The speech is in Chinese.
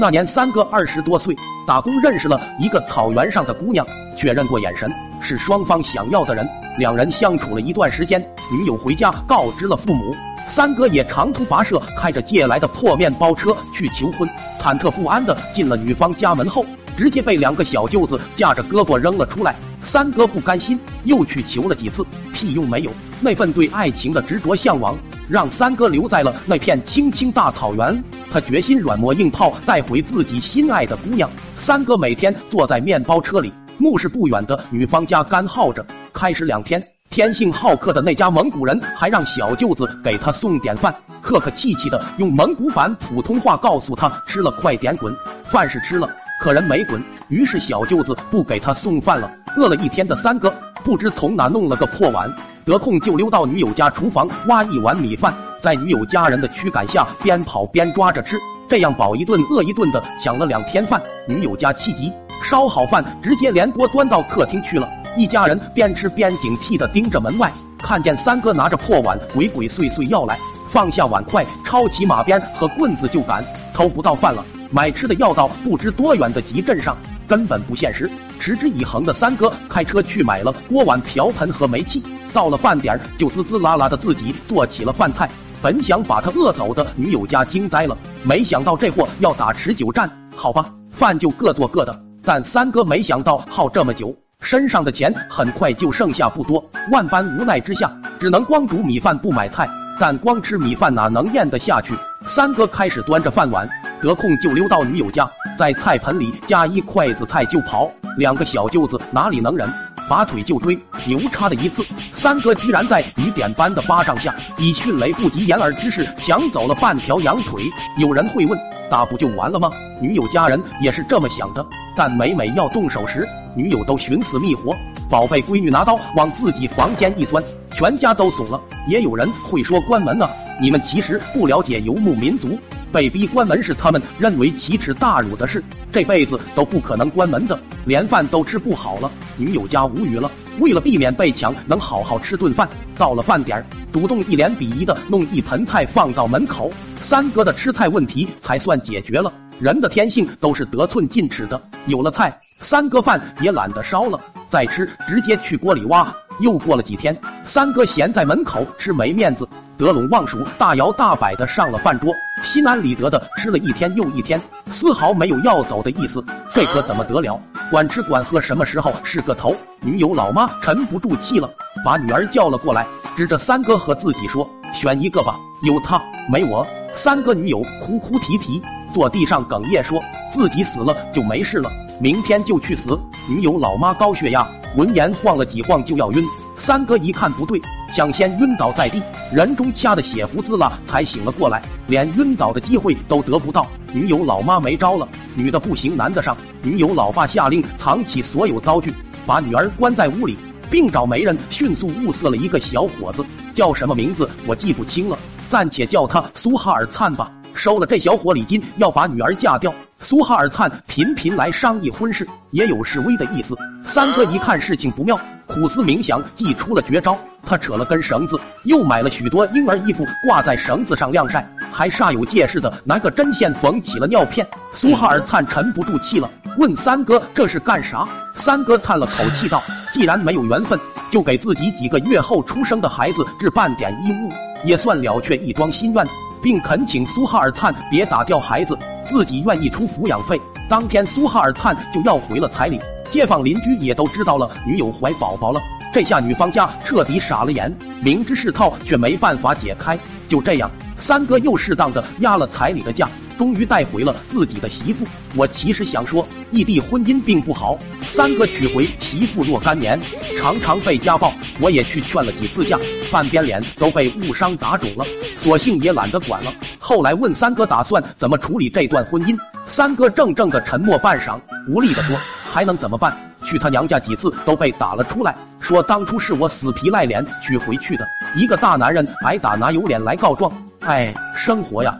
那年三哥二十多岁，打工认识了一个草原上的姑娘，确认过眼神，是双方想要的人。两人相处了一段时间，女友回家告知了父母，三哥也长途跋涉，开着借来的破面包车去求婚。忐忑不安的进了女方家门后，直接被两个小舅子架着胳膊扔了出来。三哥不甘心，又去求了几次，屁用没有。那份对爱情的执着向往，让三哥留在了那片青青大草原。他决心软磨硬泡带回自己心爱的姑娘。三哥每天坐在面包车里，目视不远的女方家干耗着。开始两天，天性好客的那家蒙古人还让小舅子给他送点饭，客客气气的用蒙古版普通话告诉他吃了快点滚。饭是吃了，可人没滚。于是小舅子不给他送饭了。饿了一天的三哥不知从哪弄了个破碗，得空就溜到女友家厨房挖一碗米饭。在女友家人的驱赶下，边跑边抓着吃，这样饱一顿饿一顿的抢了两天饭。女友家气急，烧好饭直接连锅端到客厅去了。一家人边吃边警惕的盯着门外，看见三哥拿着破碗鬼鬼祟祟要来，放下碗筷，抄起马鞭和棍子就赶。偷不到饭了，买吃的要到不知多远的集镇上，根本不现实。持之以恒的三哥开车去买了锅碗瓢盆和煤气，到了饭点就滋滋啦啦的自己做起了饭菜。本想把他饿走的女友家惊呆了，没想到这货要打持久战。好吧，饭就各做各的。但三哥没想到耗这么久，身上的钱很快就剩下不多。万般无奈之下，只能光煮米饭不买菜。但光吃米饭哪能咽得下去？三哥开始端着饭碗，得空就溜到女友家，在菜盆里夹一筷子菜就跑。两个小舅子哪里能忍？拔腿就追，牛叉的一次，三哥居然在雨点般的巴掌下，以迅雷不及掩耳之势抢走了半条羊腿。有人会问，打不就完了吗？女友家人也是这么想的，但每每要动手时，女友都寻死觅活。宝贝闺女拿刀往自己房间一钻，全家都怂了。也有人会说关门呢，你们其实不了解游牧民族。被逼关门是他们认为奇耻大辱的事，这辈子都不可能关门的，连饭都吃不好了。女友家无语了，为了避免被抢，能好好吃顿饭。到了饭点儿，主动一脸鄙夷的弄一盆菜放到门口，三哥的吃菜问题才算解决了。人的天性都是得寸进尺的，有了菜，三哥饭也懒得烧了，再吃直接去锅里挖。又过了几天，三哥闲在门口吃没面子，得陇望蜀，大摇大摆的上了饭桌，心安理得的吃了一天又一天，丝毫没有要走的意思。这可怎么得了？管吃管喝，什么时候是个头？女友老妈沉不住气了，把女儿叫了过来，指着三哥和自己说：“选一个吧，有他没我。”三哥女友哭哭啼啼，坐地上哽咽说：“自己死了就没事了，明天就去死。”女友老妈高血压。闻言晃了几晃就要晕，三哥一看不对，抢先晕倒在地，人中掐的血胡子啦，才醒了过来，连晕倒的机会都得不到。女友老妈没招了，女的不行，男的上。女友老爸下令藏起所有刀具，把女儿关在屋里，并找媒人迅速物色了一个小伙子，叫什么名字我记不清了，暂且叫他苏哈尔灿吧。收了这小伙礼金，要把女儿嫁掉。苏哈尔灿频频来商议婚事，也有示威的意思。三哥一看事情不妙，苦思冥想，祭出了绝招。他扯了根绳子，又买了许多婴儿衣服挂在绳子上晾晒，还煞有介事的拿个针线缝起了尿片。苏哈尔灿沉不住气了，问三哥这是干啥？三哥叹了口气道：“既然没有缘分，就给自己几个月后出生的孩子置办点衣物，也算了却一桩心愿。”并恳请苏哈尔灿别打掉孩子，自己愿意出抚养费。当天苏哈尔灿就要回了彩礼，街坊邻居也都知道了女友怀宝宝了。这下女方家彻底傻了眼，明知是套却没办法解开。就这样，三哥又适当的压了彩礼的价，终于带回了自己的媳妇。我其实想说，异地婚姻并不好。三哥娶回媳妇若干年，常常被家暴，我也去劝了几次架，半边脸都被误伤打肿了。索性也懒得管了。后来问三哥打算怎么处理这段婚姻，三哥怔怔的沉默半晌，无力的说：“还能怎么办？去他娘家几次都被打了出来，说当初是我死皮赖脸娶回去的。一个大男人挨打哪有脸来告状？哎，生活呀。”